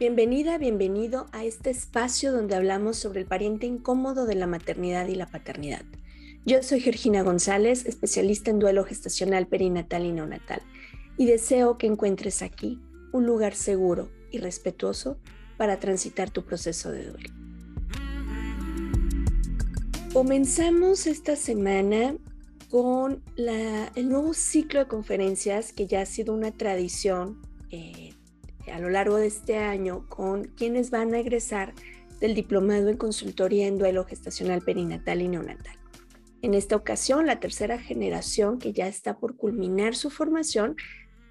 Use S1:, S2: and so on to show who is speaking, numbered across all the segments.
S1: Bienvenida, bienvenido a este espacio donde hablamos sobre el pariente incómodo de la maternidad y la paternidad. Yo soy Georgina González, especialista en duelo gestacional perinatal y neonatal, y deseo que encuentres aquí un lugar seguro y respetuoso para transitar tu proceso de duelo. Comenzamos esta semana con el nuevo ciclo de conferencias que ya ha sido una tradición eh, a lo largo de este año con quienes van a egresar del diplomado en consultoría en duelo gestacional perinatal y neonatal. En esta ocasión, la tercera generación que ya está por culminar su formación,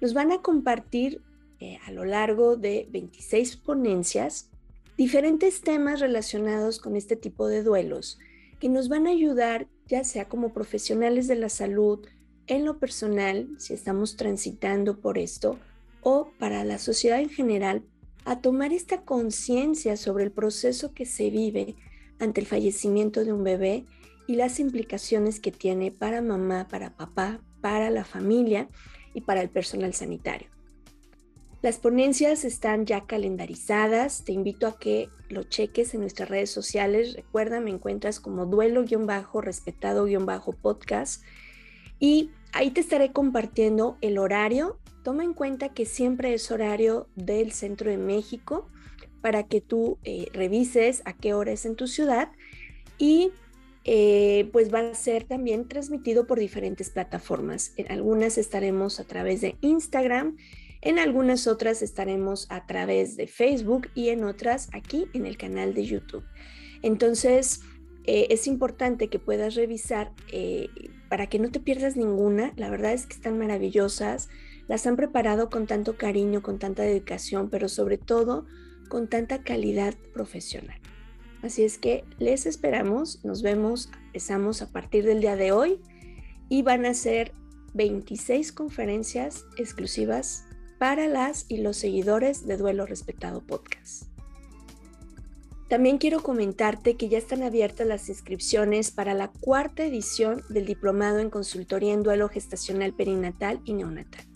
S1: nos van a compartir eh, a lo largo de 26 ponencias diferentes temas relacionados con este tipo de duelos que nos van a ayudar ya sea como profesionales de la salud, en lo personal, si estamos transitando por esto, o para la sociedad en general a tomar esta conciencia sobre el proceso que se vive ante el fallecimiento de un bebé y las implicaciones que tiene para mamá, para papá, para la familia y para el personal sanitario. Las ponencias están ya calendarizadas, te invito a que lo cheques en nuestras redes sociales. Recuerda, me encuentras como duelo-respetado-podcast y ahí te estaré compartiendo el horario Toma en cuenta que siempre es horario del centro de México para que tú eh, revises a qué hora es en tu ciudad y eh, pues va a ser también transmitido por diferentes plataformas. En algunas estaremos a través de Instagram, en algunas otras estaremos a través de Facebook y en otras aquí en el canal de YouTube. Entonces, eh, es importante que puedas revisar para que no te pierdas ninguna. La verdad es que están maravillosas las han preparado con tanto cariño, con tanta dedicación, pero sobre todo con tanta calidad profesional. Así es que les esperamos, nos vemos, empezamos a partir del día de hoy y van a ser 26 conferencias exclusivas para las y los seguidores de Duelo Respetado Podcast. También quiero comentarte que ya están abiertas las inscripciones para la cuarta edición del Diplomado en Consultoría en Duelo Gestacional Perinatal y Neonatal.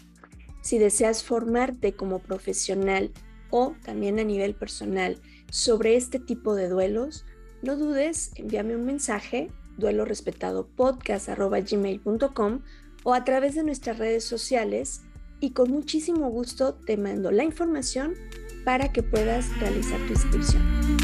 S1: Si deseas formarte como profesional o también a nivel personal sobre este tipo de duelos, no dudes, envíame un mensaje, duelo respetado o a través de nuestras redes sociales y con muchísimo gusto te mando la información para que puedas realizar tu inscripción.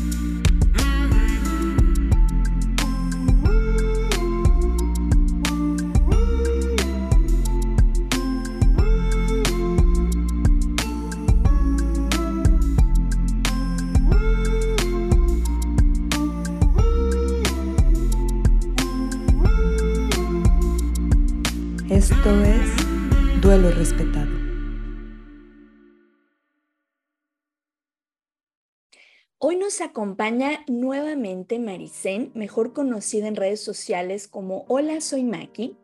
S1: Acompaña nuevamente Maricén, mejor conocida en redes sociales como Hola, soy Maki.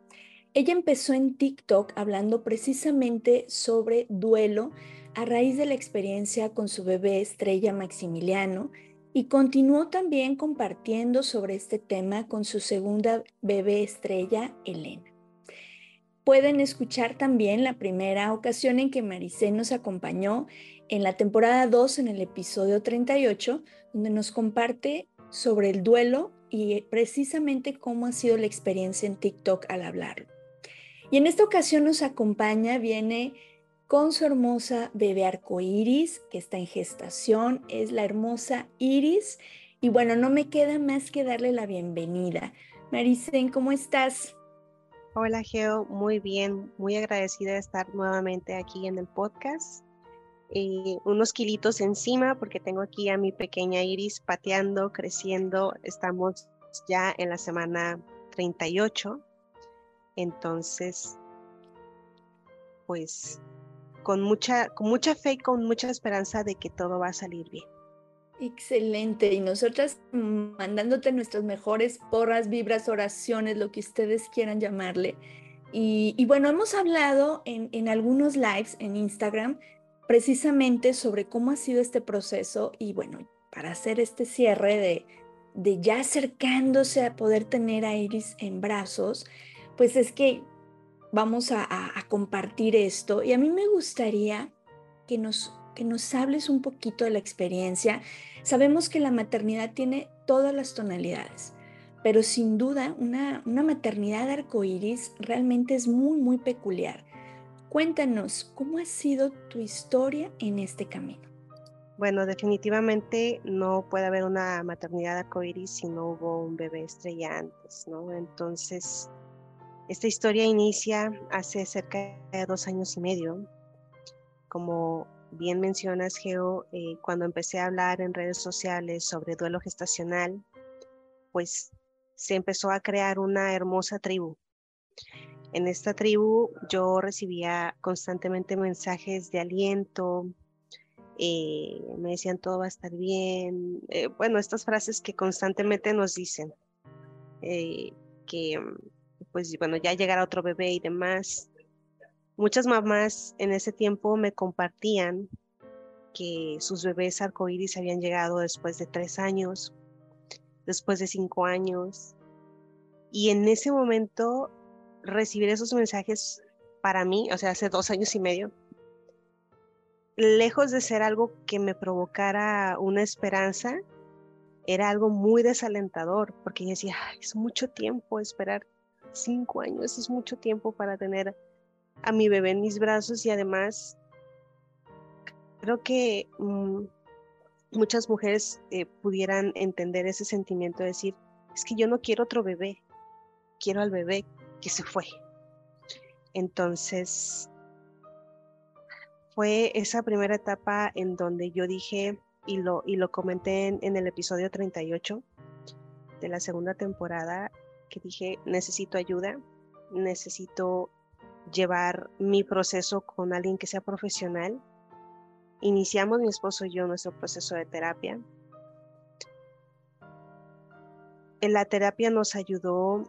S1: Ella empezó en TikTok hablando precisamente sobre duelo a raíz de la experiencia con su bebé estrella Maximiliano y continuó también compartiendo sobre este tema con su segunda bebé estrella, Elena. Pueden escuchar también la primera ocasión en que Maricé nos acompañó en la temporada 2, en el episodio 38, donde nos comparte sobre el duelo y precisamente cómo ha sido la experiencia en TikTok al hablarlo. Y en esta ocasión nos acompaña, viene con su hermosa bebé arcoíris, que está en gestación, es la hermosa Iris. Y bueno, no me queda más que darle la bienvenida. Maricén, ¿cómo estás?
S2: Hola Geo, muy bien, muy agradecida de estar nuevamente aquí en el podcast. Y unos kilitos encima porque tengo aquí a mi pequeña Iris pateando, creciendo. Estamos ya en la semana 38. Entonces, pues con mucha, con mucha fe y con mucha esperanza de que todo va a salir bien.
S1: Excelente. Y nosotras mandándote nuestras mejores porras, vibras, oraciones, lo que ustedes quieran llamarle. Y, bueno, hemos hablado en, algunos lives en Instagram precisamente sobre cómo ha sido este proceso y bueno, para hacer este cierre de, de ya acercándose a poder tener a Iris en brazos, pues es que vamos a compartir esto. Y a mí me gustaría
S3: que nos, que nos hables un poquito de la experiencia. Sabemos que la maternidad tiene todas las tonalidades, pero sin duda una, una maternidad arcoíris realmente es muy, muy peculiar. Cuéntanos, ¿cómo ha sido tu historia en este camino?
S2: Bueno, definitivamente no puede haber una maternidad arcoíris si no hubo un bebé estrella antes, ¿no? Entonces, esta historia inicia hace cerca de dos años y medio. Como bien mencionas, Geo, eh, cuando empecé a hablar en redes sociales sobre duelo gestacional, pues se empezó a crear una hermosa tribu en esta tribu yo recibía constantemente mensajes de aliento, eh, me decían todo va a estar bien, eh, bueno, estas frases que constantemente nos dicen, eh, que pues bueno, ya llegará otro bebé y demás. Muchas mamás en ese tiempo me compartían que sus bebés arcoíris habían llegado después de tres años, después de cinco años. Y en ese momento recibir esos mensajes para mí, o sea, hace dos años y medio, lejos de ser algo que me provocara una esperanza, era algo muy desalentador, porque yo decía, es mucho tiempo esperar cinco años, es mucho tiempo para tener a mi bebé en mis brazos y además creo que mm, muchas mujeres eh, pudieran entender ese sentimiento de decir, es que yo no quiero otro bebé, quiero al bebé que se fue. Entonces, fue esa primera etapa en donde yo dije, y lo, y lo comenté en, el episodio 38 de la segunda temporada, que dije, necesito ayuda, necesito llevar mi proceso con alguien que sea profesional. Iniciamos mi esposo y yo nuestro proceso de terapia. En la terapia nos ayudó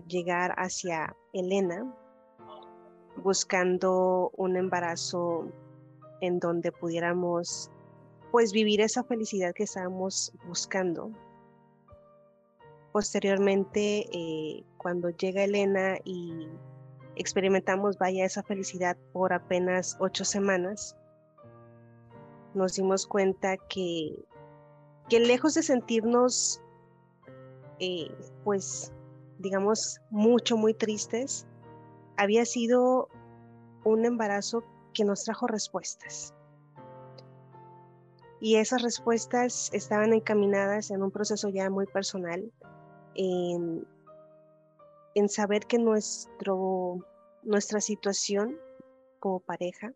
S2: llegar hacia Elena buscando un embarazo en donde pudiéramos pues vivir esa felicidad que estábamos buscando. Posteriormente, eh, cuando llega Elena y experimentamos, vaya, esa felicidad por apenas ocho semanas, nos dimos cuenta que, que lejos de sentirnos, eh, pues, digamos, mucho, muy tristes, había sido un embarazo que nos trajo respuestas. Y esas respuestas estaban encaminadas en un proceso ya muy personal, en, en saber que nuestro, nuestra situación como pareja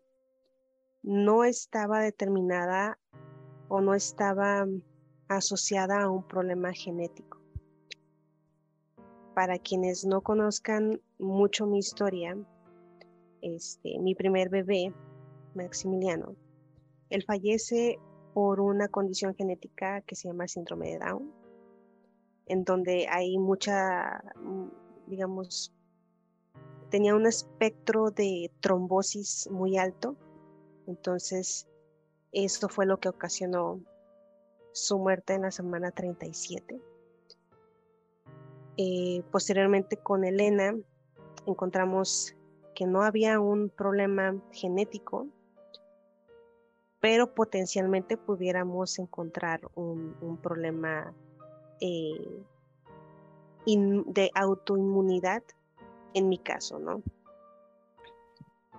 S2: no estaba determinada o no estaba asociada a un problema genético para quienes no conozcan mucho mi historia, este, mi primer bebé, Maximiliano, él fallece por una condición genética que se llama síndrome de Down, en donde hay mucha, digamos, tenía un espectro de trombosis muy alto, entonces esto fue lo que ocasionó su muerte en la semana 37 eh, posteriormente con Elena encontramos que no había un problema genético, pero potencialmente pudiéramos encontrar un, problema eh, de autoinmunidad en mi caso, ¿no?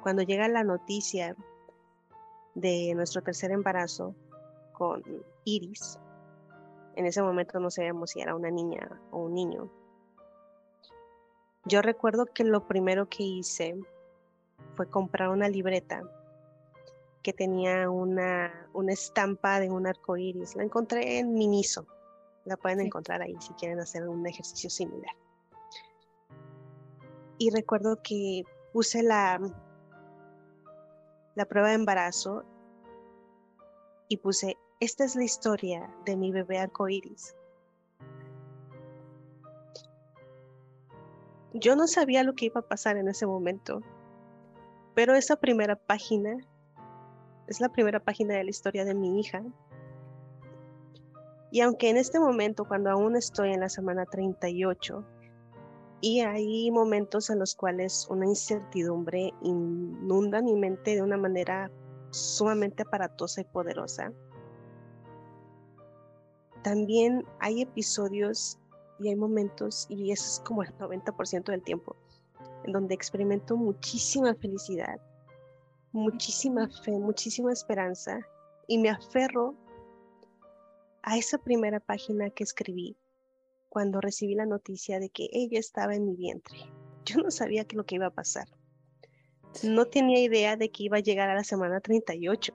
S2: Cuando llega la noticia de nuestro tercer embarazo con Iris, en ese momento no sabíamos si era una niña o un niño, yo recuerdo que lo primero que hice fue comprar una libreta que tenía una, una estampa de un arco iris. La encontré en Miniso. La pueden encontrar ahí si quieren hacer un ejercicio similar. Y recuerdo que puse la, la prueba de embarazo y puse, esta es la historia de mi bebé arcoíris. Yo no sabía lo que iba a pasar en ese momento, pero esa primera página es la primera página de la historia de mi hija. Y aunque en este momento, cuando aún estoy en la semana 38, y hay momentos en los cuales una incertidumbre inunda mi mente de una manera sumamente aparatosa y poderosa. También hay episodios y hay momentos, y eso es como el 90% del tiempo, en donde experimento muchísima felicidad, muchísima fe, muchísima esperanza, y me aferro a esa primera página que escribí cuando recibí la noticia de que ella estaba en mi vientre. Yo no sabía qué lo que iba a pasar. No tenía idea de que iba a llegar a la semana 38.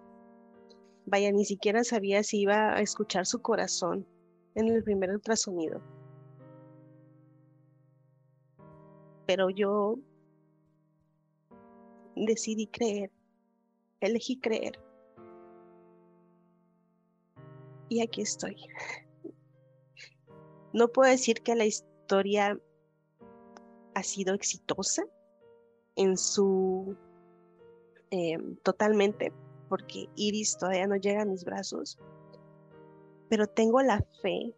S2: Vaya, ni siquiera sabía si iba a escuchar su corazón en el primer ultrasonido. Pero yo decidí creer, elegí creer. Y aquí estoy. No puedo decir que la historia ha sido exitosa en su em, totalmente, porque Iris todavía no llega a mis brazos, pero tengo la fe,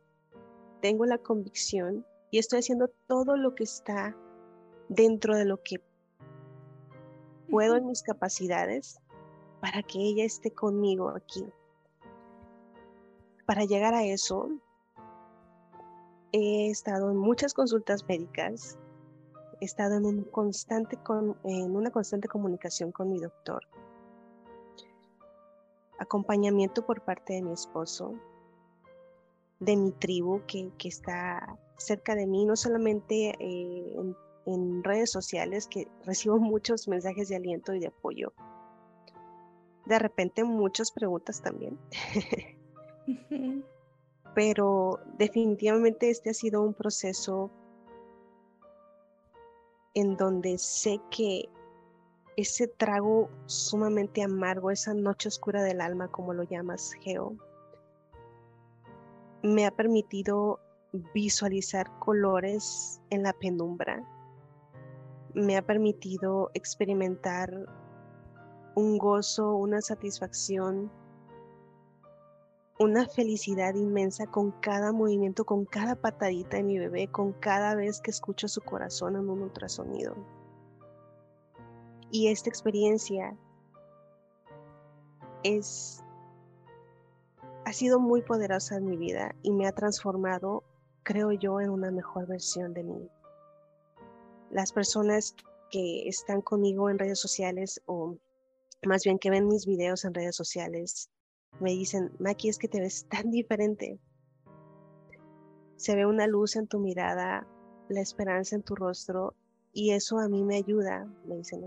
S2: tengo la convicción y estoy haciendo todo lo que está dentro de lo que puedo en mis capacidades para que ella esté conmigo aquí. Para llegar a eso, he estado en muchas consultas médicas, he estado en, un constante en una constante comunicación con mi doctor, acompañamiento por parte de mi esposo, de mi tribu que, está cerca de mí, no solamente eh, en, en redes sociales, que recibo muchos mensajes de aliento y de apoyo. De repente muchas preguntas también. pero definitivamente este ha sido un proceso en donde sé que ese trago sumamente amargo, esa noche oscura del alma, como lo llamas, Geo, me ha permitido visualizar colores en la penumbra, me ha permitido experimentar un gozo, una satisfacción una felicidad inmensa con cada movimiento, con cada patadita de mi bebé, con cada vez que escucho su corazón en un ultrasonido. Y esta experiencia es ha sido muy poderosa en mi vida y me ha transformado, creo yo, en una mejor versión de mí. Las personas que están conmigo en redes sociales o más bien que ven mis videos en redes sociales me dicen, Maki, es que te ves tan diferente. Se ve una luz en tu mirada, la esperanza en tu rostro y eso a mí me ayuda, me dicen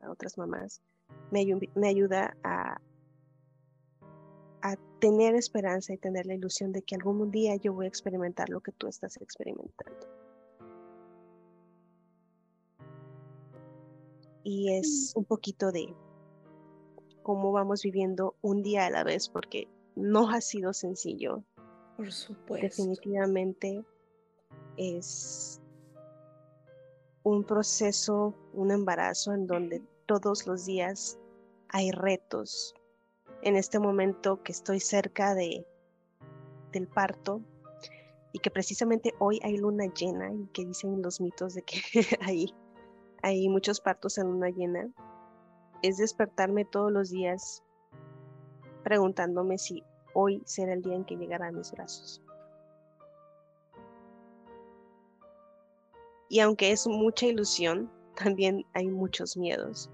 S2: a otras mamás, me, ayuda a, a tener esperanza y tener la ilusión de que algún día yo voy a experimentar lo que tú estás experimentando. Y es mm. un poquito de cómo vamos viviendo un día a la vez, porque no ha sido sencillo.
S3: Por supuesto.
S2: Definitivamente es un proceso, un embarazo en donde todos los días hay retos. En este momento que estoy cerca de, del parto y que precisamente hoy hay luna llena y que dicen los mitos de que hay, hay muchos partos en luna llena, es despertarme todos los días preguntándome si hoy será el día en que llegará a mis brazos. Y aunque es mucha ilusión, también hay muchos miedos,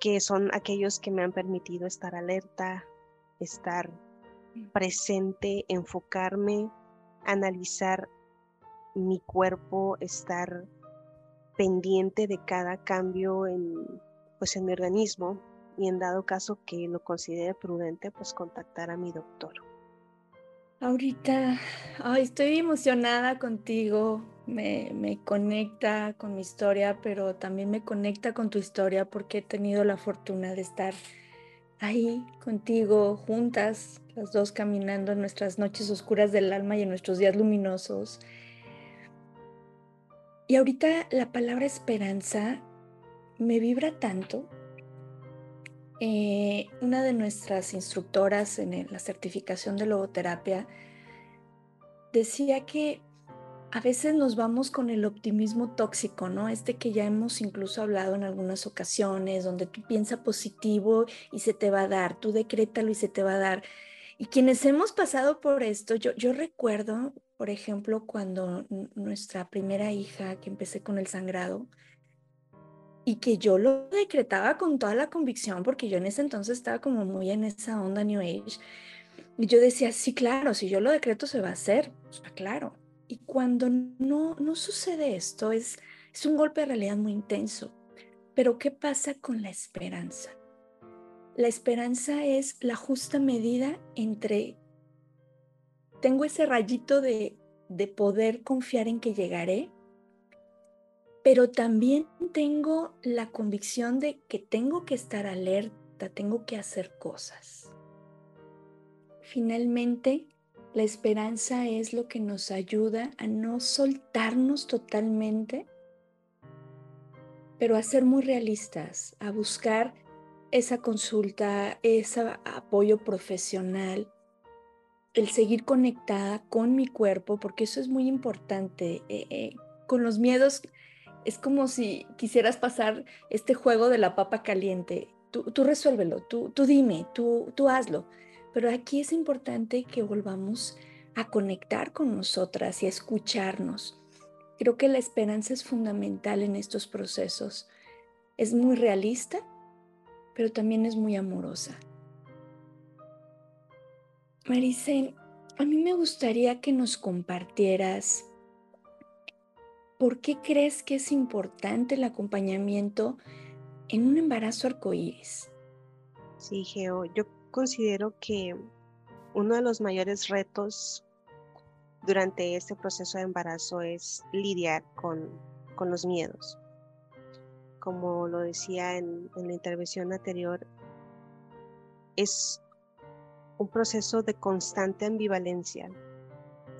S2: que son aquellos que me han permitido estar alerta, estar presente, enfocarme, analizar mi cuerpo, estar pendiente de cada cambio en, pues, en mi organismo y en dado caso que lo considere prudente, pues contactar a mi doctor.
S3: Ahorita, estoy emocionada contigo, me, me, conecta con mi historia, pero también me conecta con tu historia porque he tenido la fortuna de estar ahí contigo, juntas, las dos caminando en nuestras noches oscuras del alma y en nuestros días luminosos. Y ahorita la palabra esperanza me vibra tanto. Eh, una de nuestras instructoras en la certificación de logoterapia decía que a veces nos vamos con el optimismo tóxico, ¿no? Este que ya hemos incluso hablado en algunas ocasiones, donde tú piensas positivo y se te va a dar, tú decrétalo y se te va a dar. Y quienes hemos pasado por esto, yo, yo recuerdo, por ejemplo, cuando nuestra primera hija, que empecé con el sangrado, y que yo lo decretaba con toda la convicción, porque yo en ese entonces estaba como muy en esa onda New Age, y yo decía, sí, claro, si yo lo decreto se va a hacer, claro. Y cuando no, no sucede esto, es, es un golpe de realidad muy intenso. Pero ¿qué pasa con la esperanza? La esperanza es la justa medida entre, tengo ese rayito de, de poder confiar en que llegaré, pero también tengo la convicción de que tengo que estar alerta, tengo que hacer cosas. Finalmente, la esperanza es lo que nos ayuda a no soltarnos totalmente, pero a ser muy realistas, a buscar esa consulta, ese apoyo profesional, el seguir conectada con mi cuerpo, porque eso es muy importante. Eh, eh, con los miedos es como si quisieras pasar este juego de la papa caliente. Tú, tú resuélvelo, tú, tú dime, tú, tú hazlo pero aquí es importante que volvamos a conectar con nosotras y a escucharnos. Creo que la esperanza es fundamental en estos procesos. Es muy realista, pero también es muy amorosa. Maricel, a mí me gustaría que nos compartieras por qué crees que es importante el acompañamiento en un embarazo arcoíris.
S2: Sí, Geo, yo considero que uno de los mayores retos durante este proceso de embarazo es lidiar con, los miedos. Como lo decía en, en la intervención anterior, es un proceso de constante ambivalencia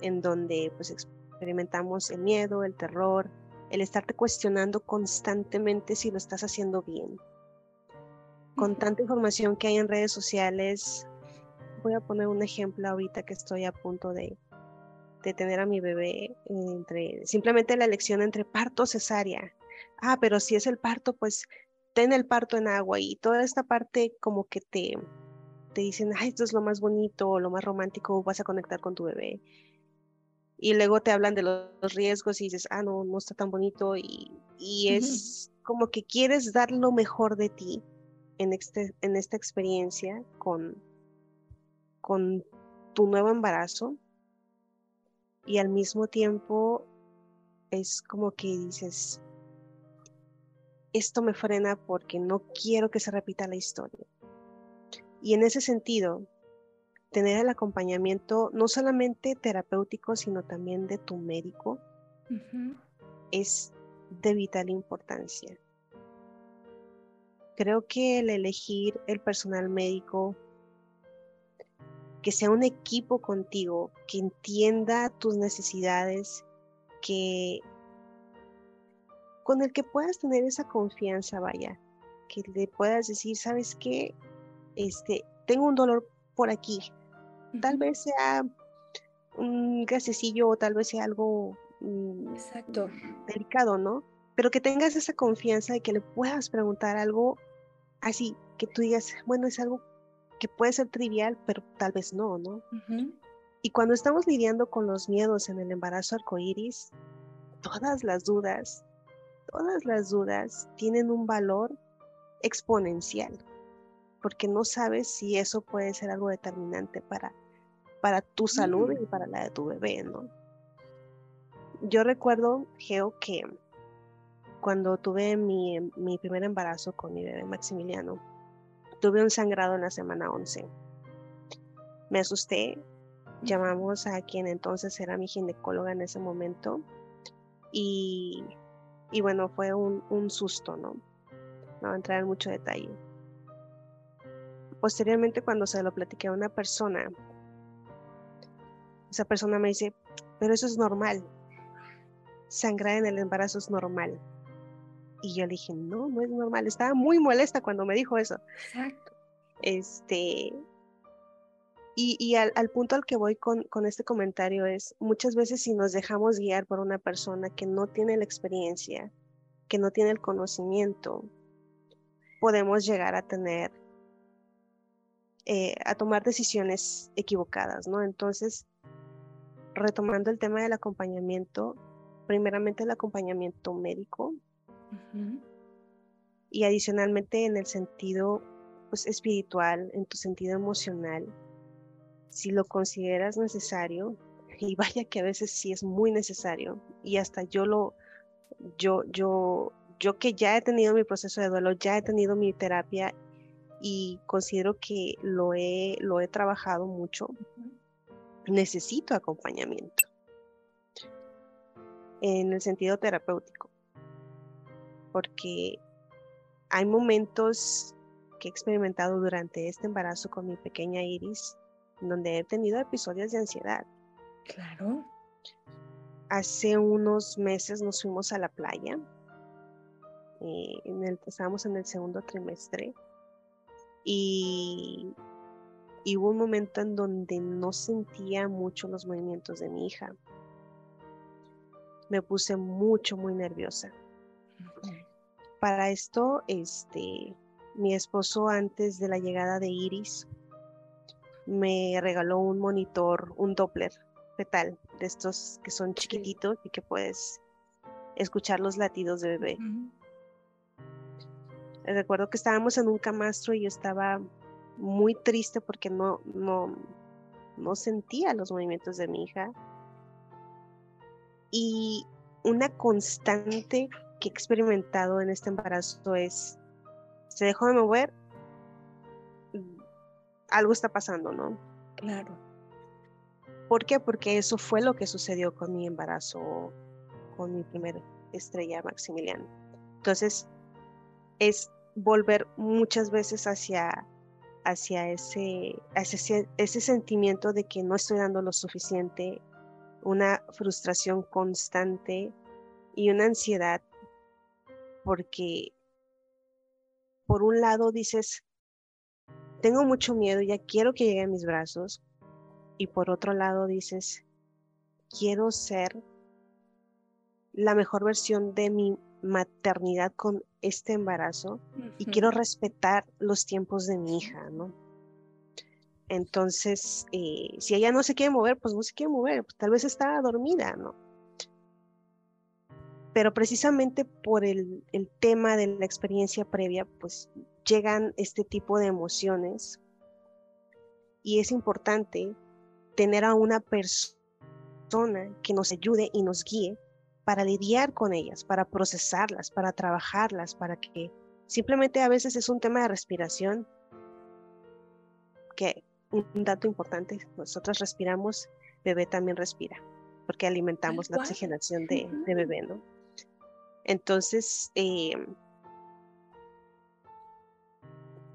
S2: en donde pues experimentamos el miedo, el terror, el estarte cuestionando constantemente si lo estás haciendo bien, con tanta información que hay en redes sociales, voy a poner un ejemplo ahorita que estoy a punto de, tener a mi bebé entre simplemente la elección entre parto o cesárea. Ah, pero si es el parto, pues ten el parto en agua y toda esta parte como que te, te dicen, ay, esto es lo más bonito, lo más romántico, vas a conectar con tu bebé. Y luego te hablan de los, riesgos y dices, ah, no, no está tan bonito y, y es como que quieres dar lo mejor de ti en, este, en esta experiencia con, con tu nuevo embarazo y al mismo tiempo es como que dices, esto me frena porque no quiero que se repita la historia. Y en ese sentido, tener el acompañamiento no solamente terapéutico, sino también de tu médico, es de vital importancia. Creo que el elegir el personal médico, que sea un equipo contigo, que entienda tus necesidades, que con el que puedas tener esa confianza, vaya, que le puedas decir, ¿sabes qué? Este, tengo un dolor por aquí. Tal vez sea un gasecillo o tal vez sea algo
S3: mm, Exacto.
S2: delicado, ¿no? pero que tengas esa confianza de que le puedas preguntar algo así, que tú digas, bueno, es algo que puede ser trivial, pero tal vez no, ¿no? Y cuando estamos lidiando con los miedos en el embarazo arcoíris, todas las dudas, todas las dudas tienen un valor exponencial, porque no sabes si eso puede ser algo determinante para, para tu salud y para la de tu bebé, ¿no? Yo recuerdo, Geo, que cuando tuve mi, mi primer embarazo con mi bebé Maximiliano, tuve un sangrado en la semana 11. Me asusté, llamamos a quien entonces era mi ginecóloga en ese momento y, y bueno, fue un, un, susto, ¿no? No voy a entrar en mucho detalle. Posteriormente, cuando se lo platiqué a una persona, esa persona me dice, pero eso es normal. Sangrar en el embarazo es normal. Y yo le dije, no, no es normal. Estaba muy molesta cuando me dijo eso.
S3: Exacto.
S2: Este. y, al, punto al que voy con, con, este comentario es, muchas veces si nos dejamos guiar por una persona que no tiene la experiencia, que no tiene el conocimiento, podemos llegar a tener, eh, a tomar decisiones equivocadas, ¿no? Entonces, retomando el tema del acompañamiento, primeramente el acompañamiento médico y adicionalmente en el sentido pues, espiritual, en tu sentido emocional, si lo consideras necesario, y vaya que a veces sí es muy necesario, y hasta yo lo, yo, yo, yo que ya he tenido mi proceso de duelo, ya he tenido mi terapia y considero que lo he, lo he trabajado mucho, necesito acompañamiento en el sentido terapéutico, porque hay momentos que he experimentado durante este embarazo con mi pequeña Iris donde he tenido episodios de ansiedad.
S3: Claro.
S2: Hace unos meses nos fuimos a la playa. Eh, en el, estábamos en el segundo trimestre y, y hubo un momento en donde no sentía mucho los movimientos de mi hija. Me puse mucho, muy nerviosa. Para esto, este, mi esposo antes de la llegada de Iris me regaló un monitor, un Doppler fetal, de estos que son chiquititos y que puedes escuchar los latidos de bebé. Recuerdo que estábamos en un camastro y yo estaba muy triste porque no, no, no sentía los movimientos de mi hija. Y una constante que he experimentado en este embarazo es, se dejó de mover, algo está pasando, ¿no?
S3: Claro.
S2: ¿Por qué? Porque eso fue lo que sucedió con mi embarazo, con mi primer estrella Maximiliano. Entonces, es volver muchas veces hacia, hacia ese, ese, ese sentimiento de que no estoy dando lo suficiente, una frustración constante y una ansiedad, porque por un lado dices, tengo mucho miedo, ya quiero que llegue a mis brazos. Y por otro lado dices, quiero ser la mejor versión de mi maternidad con este embarazo y quiero respetar los tiempos de mi hija, ¿no? Entonces, eh, si ella no se quiere mover, pues no se quiere mover, pues tal vez está dormida, ¿no? Pero precisamente por el, el tema de la experiencia previa, pues llegan este tipo de emociones y es importante tener a una persona que nos ayude y nos guíe para lidiar con ellas, para procesarlas, para trabajarlas, para que simplemente a veces es un tema de respiración, que un dato importante, nosotros respiramos, bebé también respira, porque alimentamos la oxigenación de, bebé, ¿no? Entonces, eh,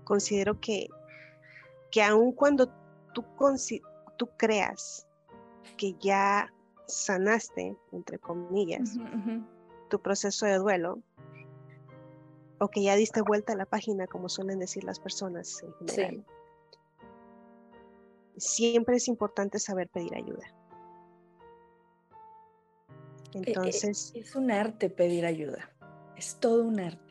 S2: considero que, que aun cuando tú, tú creas que ya sanaste, entre comillas, tu proceso de duelo, o que ya diste vuelta a la página, como suelen decir las personas en general, siempre es importante saber pedir ayuda.
S3: E, e, Entonces... Es un arte pedir ayuda, es todo un arte.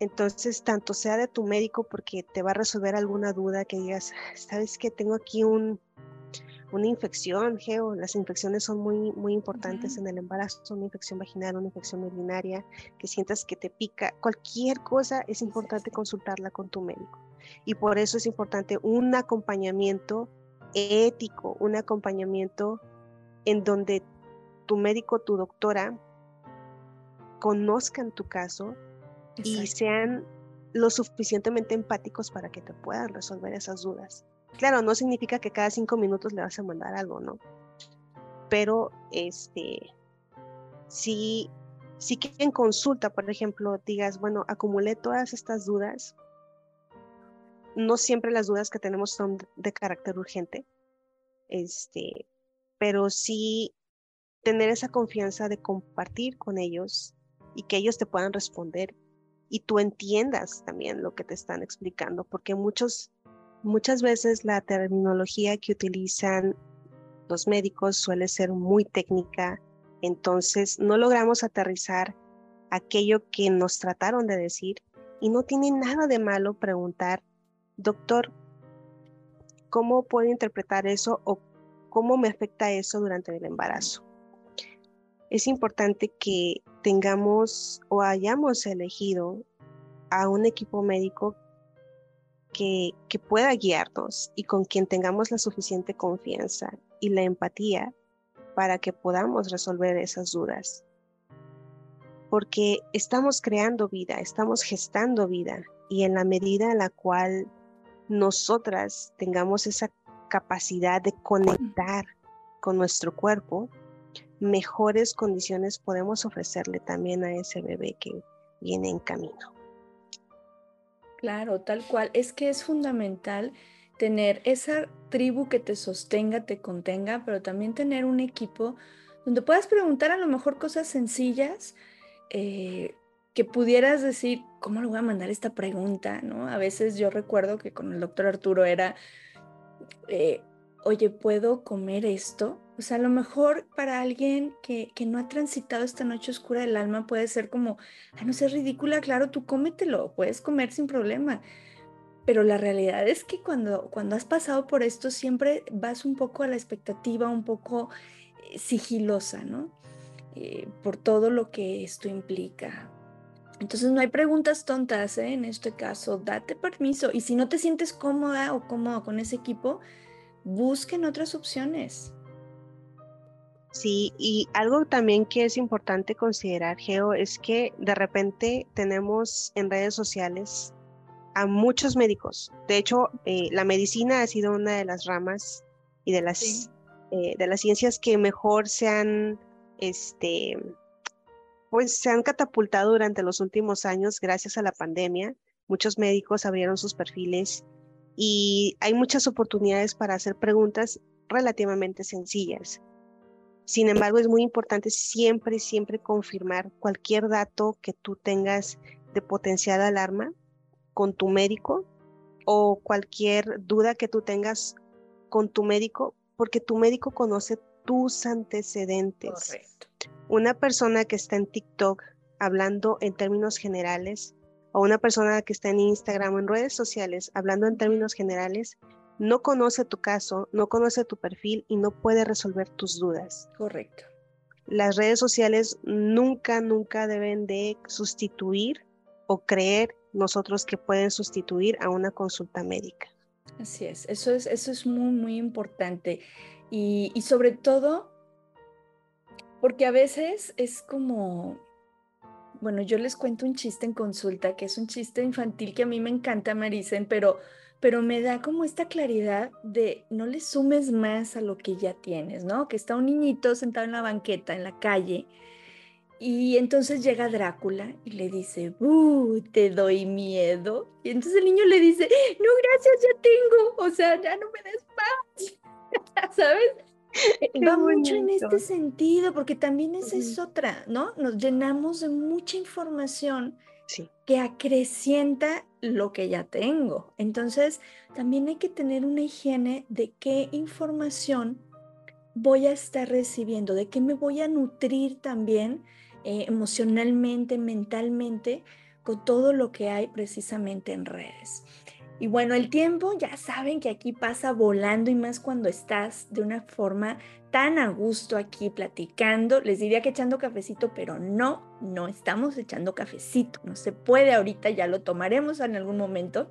S2: Entonces, tanto sea de tu médico porque te va a resolver alguna duda que digas, sabes que tengo aquí un, una infección, Geo, las infecciones son muy, muy importantes en el embarazo, una infección vaginal, una infección urinaria, que sientas que te pica, cualquier cosa es importante consultarla con tu médico. Y por eso es importante un acompañamiento ético, un acompañamiento en donde tu médico, tu doctora, conozcan tu caso y sean lo suficientemente empáticos para que te puedan resolver esas dudas. Claro, no significa que cada cinco minutos le vas a mandar algo, ¿no? Pero este, si, si en consulta, por ejemplo, digas, bueno, acumulé todas estas dudas, no siempre las dudas que tenemos son de carácter urgente, este, pero sí tener esa confianza de compartir con ellos y que ellos te puedan responder y tú entiendas también lo que te están explicando, porque muchos, Muchas veces la terminología que utilizan los médicos suele ser muy técnica, entonces no logramos aterrizar aquello que nos trataron de decir y no tiene nada de malo preguntar, doctor, ¿cómo puedo interpretar eso o cómo me afecta eso durante el embarazo? Es importante que tengamos o hayamos elegido a un equipo médico que, pueda guiarnos y con quien tengamos la suficiente confianza y la empatía para que podamos resolver esas dudas. Porque estamos creando vida, estamos gestando vida y en la medida en la cual nosotras tengamos esa capacidad de conectar con nuestro cuerpo, mejores condiciones podemos ofrecerle también a ese bebé que viene en camino.
S3: Claro, tal cual. Es que es fundamental tener esa tribu que te sostenga, te contenga, pero también tener un equipo donde puedas preguntar a lo mejor cosas sencillas eh, que pudieras decir, ¿cómo le voy a mandar esta pregunta? ¿no? A veces yo recuerdo que con el doctor Arturo era, eh, oye, ¿puedo comer esto? Sea, a lo mejor para alguien que, que, no ha transitado esta noche oscura del alma puede ser como, ay, no sé, ridícula, claro, tú cómetelo, puedes comer sin problema. Pero la realidad es que cuando, cuando has pasado por esto siempre vas un poco a la expectativa, un poco eh, sigilosa, ¿no? Eh, por todo lo que esto implica. Entonces no hay preguntas tontas ¿eh? en este caso, date permiso y si no te sientes cómoda o cómodo con ese equipo, busquen otras opciones.
S2: Sí, y algo también que es importante considerar, Geo, es que de repente tenemos en redes sociales a muchos médicos. De hecho, eh, la medicina ha sido una de las ramas y de las, eh, de las ciencias que mejor se han, este, pues se han catapultado durante los últimos años gracias a la pandemia. Muchos médicos abrieron sus perfiles y hay muchas oportunidades para hacer preguntas relativamente sencillas. Sin embargo, es muy importante siempre, siempre confirmar cualquier dato que tú tengas de potencial alarma con tu médico o cualquier duda que tú tengas con tu médico, porque tu médico conoce tus antecedentes.
S3: Correcto.
S2: Una persona que está en TikTok hablando en términos generales o una persona que está en Instagram o en redes sociales hablando en términos generales no conoce tu caso, no conoce tu perfil y no puede resolver tus dudas.
S3: Correcto.
S2: Las redes sociales nunca, nunca deben de sustituir o creer nosotros que pueden sustituir a una consulta médica.
S3: Así es, eso es, eso es muy, muy importante. Y, y sobre todo, porque a veces es como, bueno, yo les cuento un chiste en consulta, que es un chiste infantil que a mí me encanta, Marisen, pero pero me da como esta claridad de no le sumes más a lo que ya tienes, ¿no? Que está un niñito sentado en la banqueta, en la calle, y entonces llega Drácula y le dice, ¡Uh, te doy miedo! Y entonces el niño le dice, no, gracias, ya tengo, o sea, ya no me des más, ¿sabes? Va mucho en este sentido, porque también esa es otra, ¿no? Nos llenamos de mucha información que acrecienta lo que ya tengo. Entonces, también hay que tener una higiene de qué información voy a estar recibiendo, de qué me voy a nutrir también eh, emocionalmente, mentalmente, con todo lo que hay precisamente en redes. Y bueno, el tiempo ya saben que aquí pasa volando y más cuando estás de una forma tan a gusto aquí platicando. Les diría que echando cafecito, pero no, no estamos echando cafecito. No se puede ahorita, ya lo tomaremos en algún momento.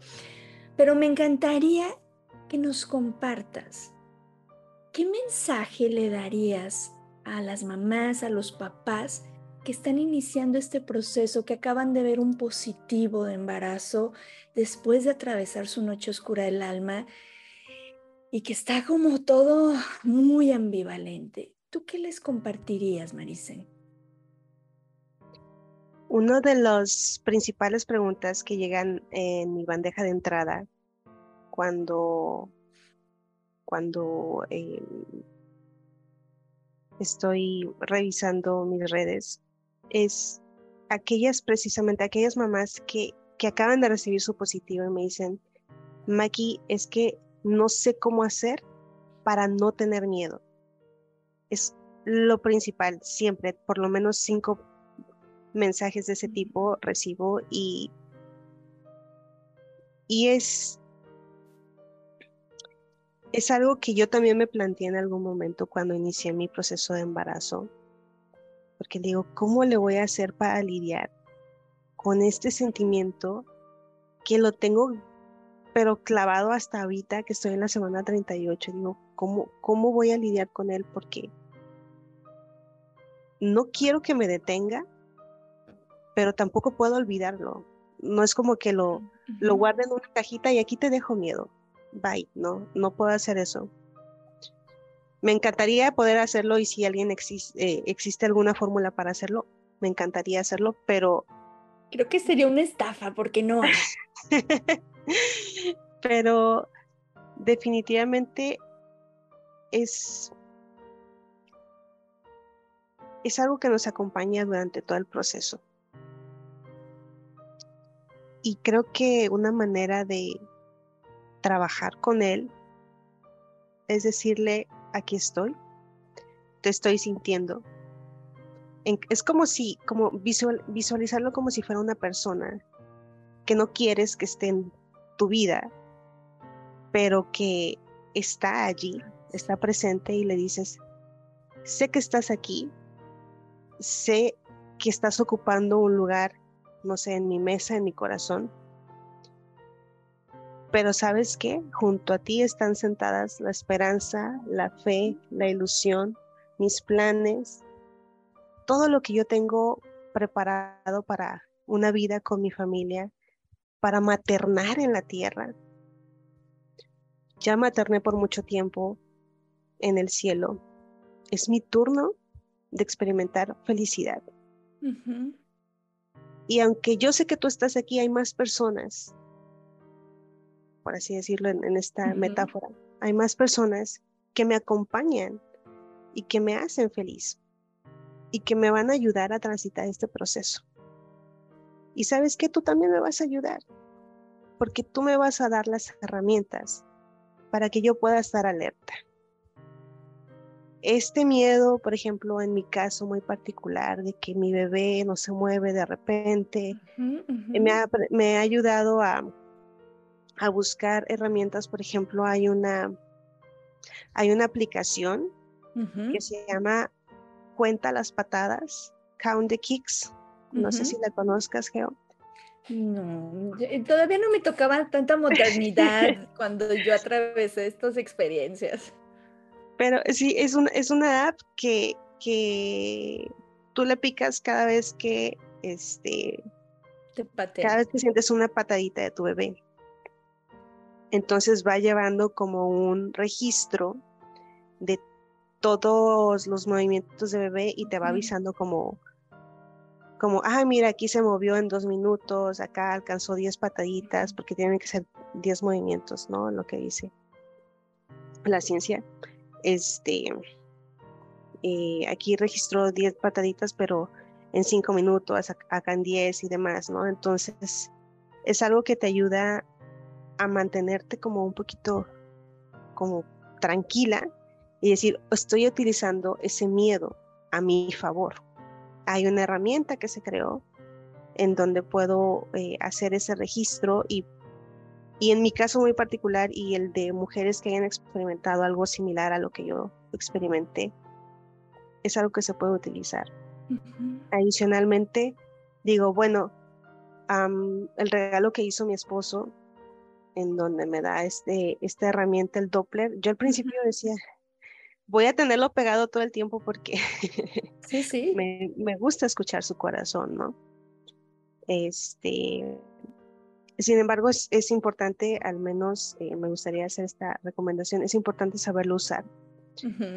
S3: Pero me encantaría que nos compartas qué mensaje le darías a las mamás, a los papás que están iniciando este proceso, que acaban de ver un positivo de embarazo después de atravesar su noche oscura del alma y que está como todo muy ambivalente. ¿Tú qué les compartirías, Maricen?
S2: Una de las principales preguntas que llegan en mi bandeja de entrada cuando, cuando eh, estoy revisando mis redes es aquellas, precisamente aquellas mamás que, que acaban de recibir su positivo y me dicen, Maki, es que no sé cómo hacer para no tener miedo. Es lo principal, siempre, por lo menos cinco mensajes de ese tipo recibo y, y es, es algo que yo también me planteé en algún momento cuando inicié mi proceso de embarazo, porque digo, ¿cómo le voy a hacer para lidiar con este sentimiento que lo tengo pero clavado hasta ahorita que estoy en la semana 38? Digo, ¿cómo, cómo voy a lidiar con él? Porque no quiero que me detenga, pero tampoco puedo olvidarlo. No es como que lo, lo guarde en una cajita y aquí te dejo miedo. Bye, no, no puedo hacer eso. Me encantaría poder hacerlo y si alguien existe, eh, existe alguna fórmula para hacerlo, me encantaría hacerlo, pero...
S3: Creo que sería una estafa, porque no.
S2: pero definitivamente es es algo que nos acompaña durante todo el proceso. Y creo que una manera de trabajar con él es decirle, aquí estoy, te estoy sintiendo. es como si, como visualizarlo como si fuera una persona que no quieres que esté en tu vida, pero que está allí, está presente y le dices, sé que estás aquí, sé que estás ocupando un lugar, no sé, en mi mesa, en mi corazón. Pero sabes qué? Junto a ti están sentadas la esperanza, la fe, la ilusión, mis planes, todo lo que yo tengo preparado para una vida con mi familia, para maternar en la tierra. Ya materné por mucho tiempo en el cielo. Es mi turno de experimentar felicidad. Y aunque yo sé que tú estás aquí, hay más personas, por así decirlo en, esta metáfora, hay más personas que me acompañan y que me hacen feliz y que me van a ayudar a transitar este proceso. Y sabes que tú también me vas a ayudar, porque tú me vas a dar las herramientas para que yo pueda estar alerta. Este miedo, por ejemplo, en mi caso muy particular, de que mi bebé no se mueve de repente, Me, ha, ayudado a, buscar herramientas. Por ejemplo, hay una, hay una aplicación que se llama Cuenta las patadas, Count the Kicks. No sé si la conozcas, Geo.
S3: No, todavía no me tocaba tanta modernidad cuando yo atravesé estas experiencias.
S2: Pero sí, es, un, es una app que, que tú le picas cada vez que este cada vez que sientes una patadita de tu bebé. Entonces va llevando como un registro de todos los movimientos de bebé y te va avisando como, como, ah, mira, aquí se movió en dos minutos, acá alcanzó diez pataditas, porque tienen que ser diez movimientos, ¿no? Lo que dice la ciencia este, eh, aquí registró 10 pataditas, pero en 5 minutos, acá en 10 y demás, ¿no? Entonces, es algo que te ayuda a mantenerte como un poquito como tranquila y decir, estoy utilizando ese miedo a mi favor. Hay una herramienta que se creó en donde puedo eh, hacer ese registro y y en mi caso muy particular y el de mujeres que hayan experimentado algo similar a lo que yo experimenté, es algo que se puede utilizar. Adicionalmente, digo, bueno, el regalo que hizo mi esposo, en donde me da este, esta herramienta, el Doppler, yo al principio decía, voy a tenerlo pegado todo el tiempo porque
S3: sí, sí.
S2: me, me gusta escuchar su corazón, ¿no? Este, sin embargo, es, importante, al menos eh, me gustaría hacer esta recomendación, es importante saberlo usar.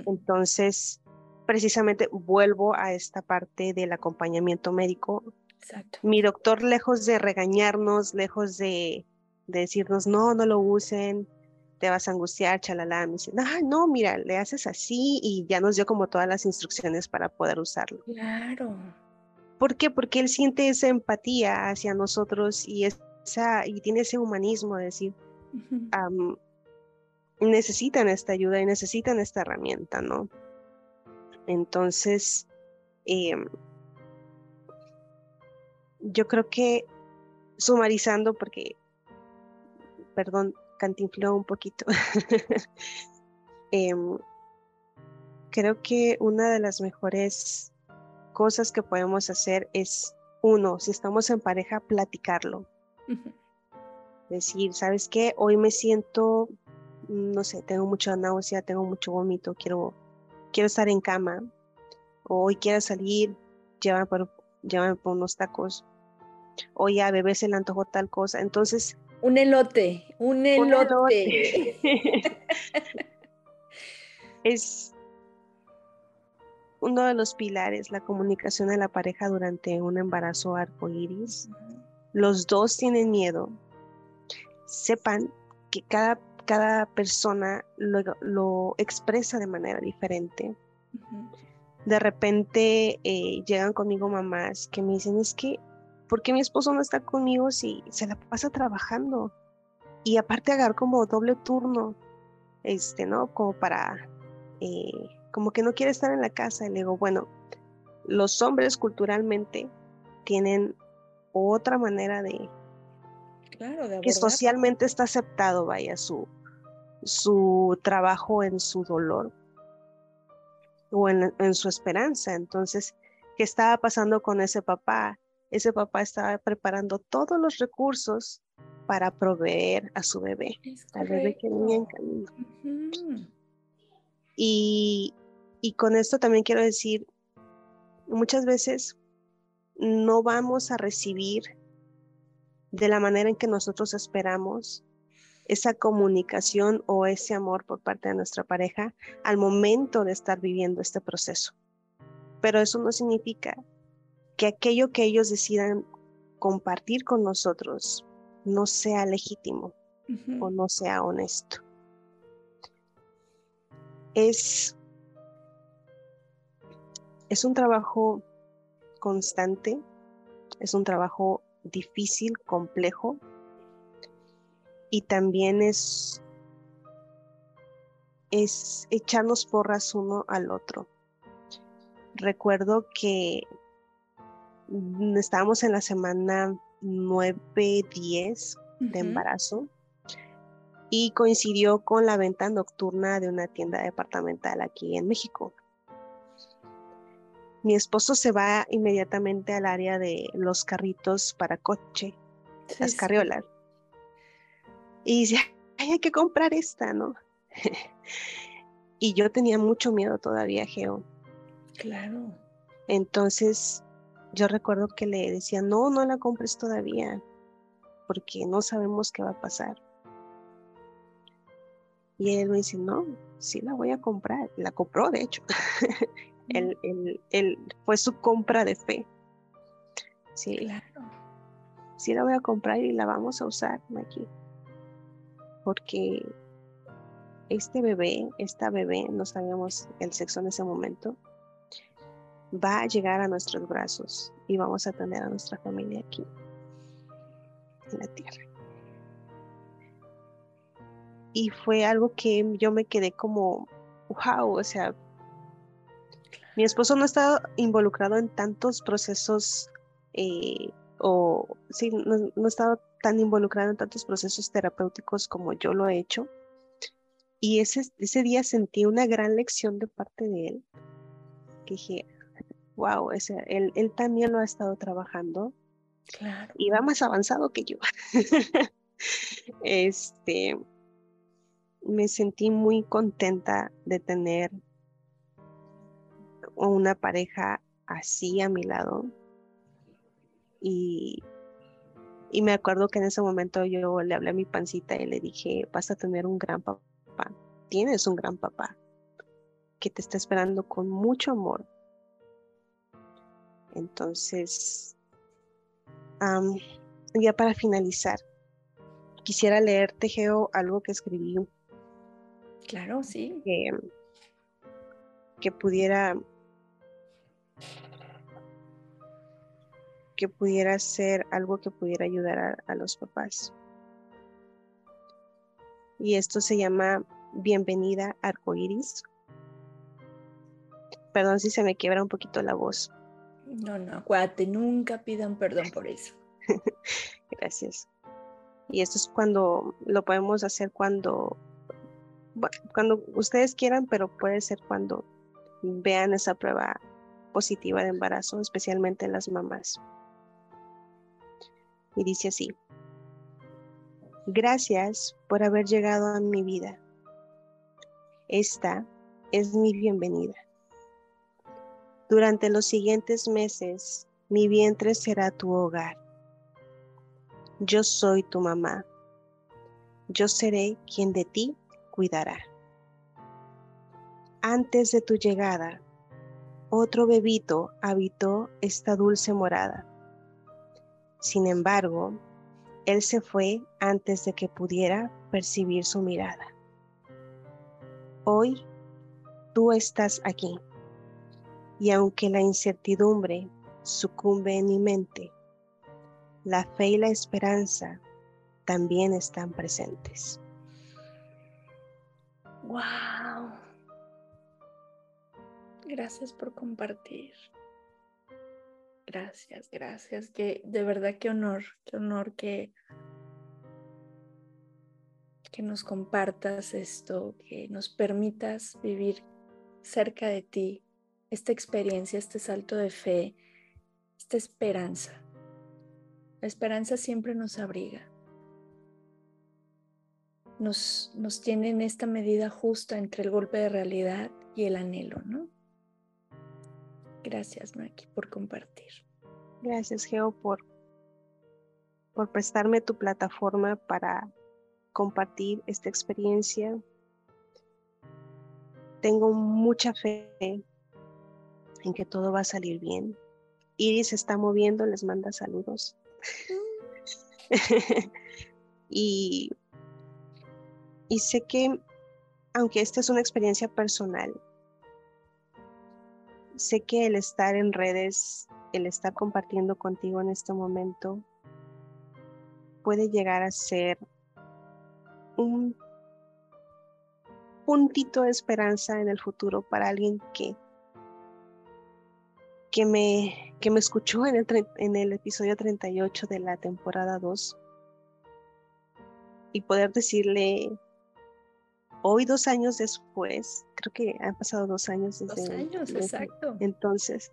S2: Entonces, precisamente vuelvo a esta parte del acompañamiento médico.
S3: Exacto.
S2: Mi doctor, lejos de regañarnos, lejos de, decirnos, no, no lo usen, te vas a angustiar, chalala, me dice, no, mira, le haces así y ya nos dio como todas las instrucciones para poder usarlo.
S3: Claro.
S2: ¿Por qué? Porque él siente esa empatía hacia nosotros y es y tiene ese humanismo de decir, necesitan esta ayuda y necesitan esta herramienta, ¿no? Entonces, em, yo creo que sumarizando, porque, perdón, cantinfló un poquito, em, creo que una de las mejores cosas que podemos hacer es, uno, si estamos en pareja, platicarlo. Decir, ¿sabes qué? Hoy me siento, no sé, tengo mucha náusea, tengo mucho vómito, quiero, quiero estar en cama. O hoy quiero salir, llévame por, llévame por unos tacos. O ya, bebé se le antojó tal cosa. Entonces...
S3: Un elote, un elote.
S2: es uno de los pilares, la comunicación de la pareja durante un embarazo arcoíris. Los dos tienen miedo. Sepan que cada, cada persona lo, expresa de manera diferente. De repente eh, llegan conmigo mamás que me dicen, es que, ¿por qué mi esposo no está conmigo si se la pasa trabajando? Y aparte agarrar como doble turno, este, ¿no? Como para eh, como que no quiere estar en la casa. Y le digo, bueno, los hombres culturalmente tienen otra manera de...
S3: Claro, de
S2: que socialmente está aceptado, vaya, su, su trabajo en su dolor o en, en su esperanza. Entonces, ¿qué estaba pasando con ese papá? Ese papá estaba preparando todos los recursos para proveer a su bebé, al bebé que venía en camino. Y y con esto también quiero decir, muchas veces no vamos a recibir de la manera en que nosotros esperamos esa comunicación o ese amor por parte de nuestra pareja al momento de estar viviendo este proceso. Pero eso no significa que aquello que ellos decidan compartir con nosotros no sea legítimo o no sea honesto. Es es un trabajo constante, es un trabajo difícil, complejo y también es, es echarnos porras uno al otro. Recuerdo que estábamos en la semana 9-10 de embarazo y coincidió con la venta nocturna de una tienda departamental aquí en México mi esposo se va inmediatamente al área de los carritos para coche, las carriolas. Y dice, hay que comprar esta, ¿no? y yo tenía mucho miedo todavía, Geo.
S3: Claro.
S2: Entonces, yo recuerdo que le decía, no, no la compres todavía, porque no sabemos qué va a pasar. Y él me dice, no, sí la voy a comprar. La compró, de hecho. el, fue su compra de fe. Sí, claro. Sí la voy a comprar y la vamos a usar, aquí Porque este bebé, esta bebé, no sabemos el sexo en ese momento, va a llegar a nuestros brazos y vamos a tener a nuestra familia aquí, en la tierra. Y fue algo que yo me quedé como, wow, o sea, mi esposo no estado involucrado en tantos procesos eh, o sí, no, ha estado tan involucrado en tantos procesos terapéuticos como yo lo he hecho. Y ese, ese día sentí una gran lección de parte de él. Que dije, wow, ese, él, él también lo ha estado trabajando.
S3: Claro.
S2: Y va más avanzado que yo. este, me sentí muy contenta de tener una pareja así a mi lado. Y, y me acuerdo que en ese momento yo le hablé a mi pancita y le dije, vas a tener un gran papá, tienes un gran papá que te está esperando con mucho amor. Entonces, ya para finalizar, quisiera leerte, Geo, algo que escribí.
S3: Claro, sí.
S2: Que, que pudiera que pudiera ser algo que pudiera ayudar a, los papás. Y esto se llama Bienvenida Arcoiris. Perdón si se me quiebra un poquito la voz.
S3: No, no, acuérdate, nunca pidan perdón por eso.
S2: Gracias. Y esto es cuando lo podemos hacer cuando, cuando ustedes quieran, pero puede ser cuando vean esa prueba positiva de embarazo, especialmente en las mamás. Y dice así, gracias por haber llegado a mi vida. Esta es mi bienvenida. Durante los siguientes meses, mi vientre será tu hogar. Yo soy tu mamá. Yo seré quien de ti cuidará. Antes de tu llegada, otro bebito habitó esta dulce morada. Sin embargo, él se fue antes de que pudiera percibir su mirada. Hoy tú estás aquí, y aunque la incertidumbre sucumbe en mi mente, la fe y la esperanza también están presentes.
S3: ¡Wow! Gracias por compartir. Gracias, gracias. Que de verdad qué honor, qué honor que que nos compartas esto, que nos permitas vivir cerca de ti esta experiencia, este salto de fe, esta esperanza. La esperanza siempre nos abriga. Nos, nos tiene en esta medida justa entre el golpe de realidad y el anhelo, ¿no? Gracias, Maki, por compartir.
S2: Gracias, Geo, por, por prestarme tu plataforma para compartir esta experiencia. Tengo mucha fe en que todo va a salir bien. Iris se está moviendo, les manda saludos. y, y sé que, aunque esta es una experiencia personal, sé que el estar en redes, el estar compartiendo contigo en este momento, puede llegar a ser un puntito de esperanza en el futuro para alguien que que me, que me escuchó en el, en el episodio 38 de la temporada 2 y poder decirle hoy dos años después, creo que han pasado dos años
S3: desde dos años, exacto.
S2: Entonces,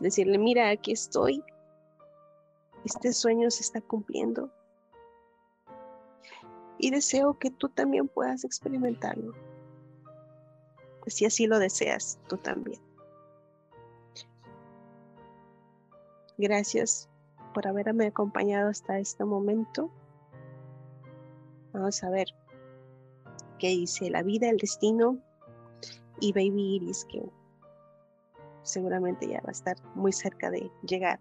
S2: decirle, mira, aquí estoy, este sueño se está cumpliendo y deseo que tú también puedas experimentarlo, si así lo deseas, tú también. Gracias por haberme acompañado hasta este momento. Vamos a ver qué dice la vida, el destino y Baby Iris, que seguramente ya va a estar muy cerca de llegar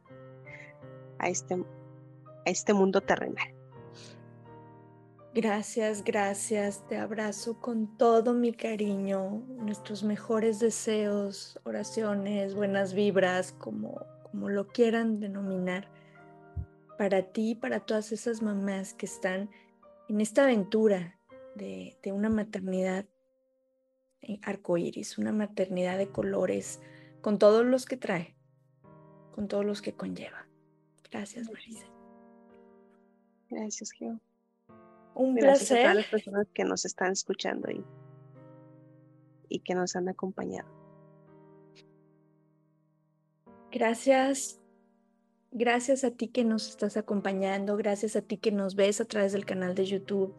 S2: a este, a este mundo terrenal.
S3: Gracias, gracias. Te abrazo con todo mi cariño, nuestros mejores deseos, oraciones, buenas vibras, como como lo quieran denominar, para ti y para todas esas mamás que están en esta aventura de, una maternidad arcoíris, una maternidad de colores, con todos los que trae, con todos los que conlleva. Gracias, Marisa.
S2: Gracias, Geo.
S3: Un Gracias placer.
S2: a todas las personas que nos están escuchando y, y que nos han acompañado.
S3: Gracias. Gracias a ti que nos estás acompañando, gracias a ti que nos ves a través del canal de YouTube.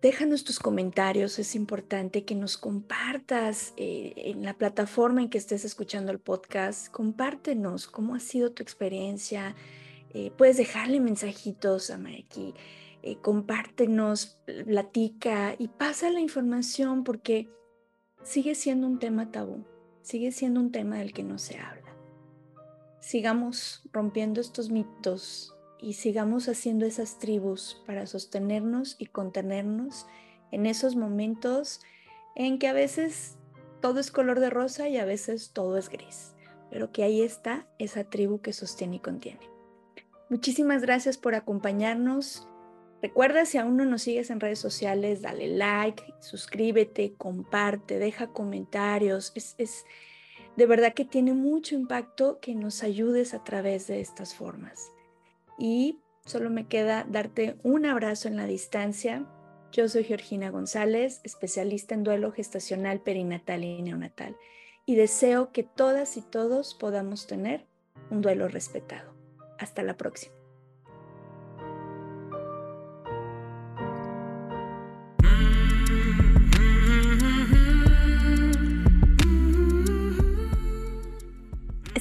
S3: Déjanos tus comentarios, es importante que nos compartas eh, en la plataforma en que estés escuchando el podcast. Compártenos cómo ha sido tu experiencia. Eh, puedes dejarle mensajitos a Maki. Eh, compártenos, platica y pasa la información porque sigue siendo un tema tabú, sigue siendo un tema del que no se habla sigamos rompiendo estos mitos y sigamos haciendo esas tribus para sostenernos y contenernos en esos momentos en que a veces todo es color de rosa y a veces todo es gris, pero que ahí está esa tribu que sostiene y contiene. Muchísimas gracias por acompañarnos Recuerda, si aún no nos sigues en redes sociales, dale like, suscríbete, comparte, deja comentarios. Es, es de verdad que tiene mucho impacto que nos ayudes a través de estas formas. Y solo me queda darte un abrazo en la distancia. Yo soy Georgina González, especialista en duelo gestacional, perinatal y neonatal, y deseo que todas y todos podamos tener un duelo respetado. Hasta la próxima.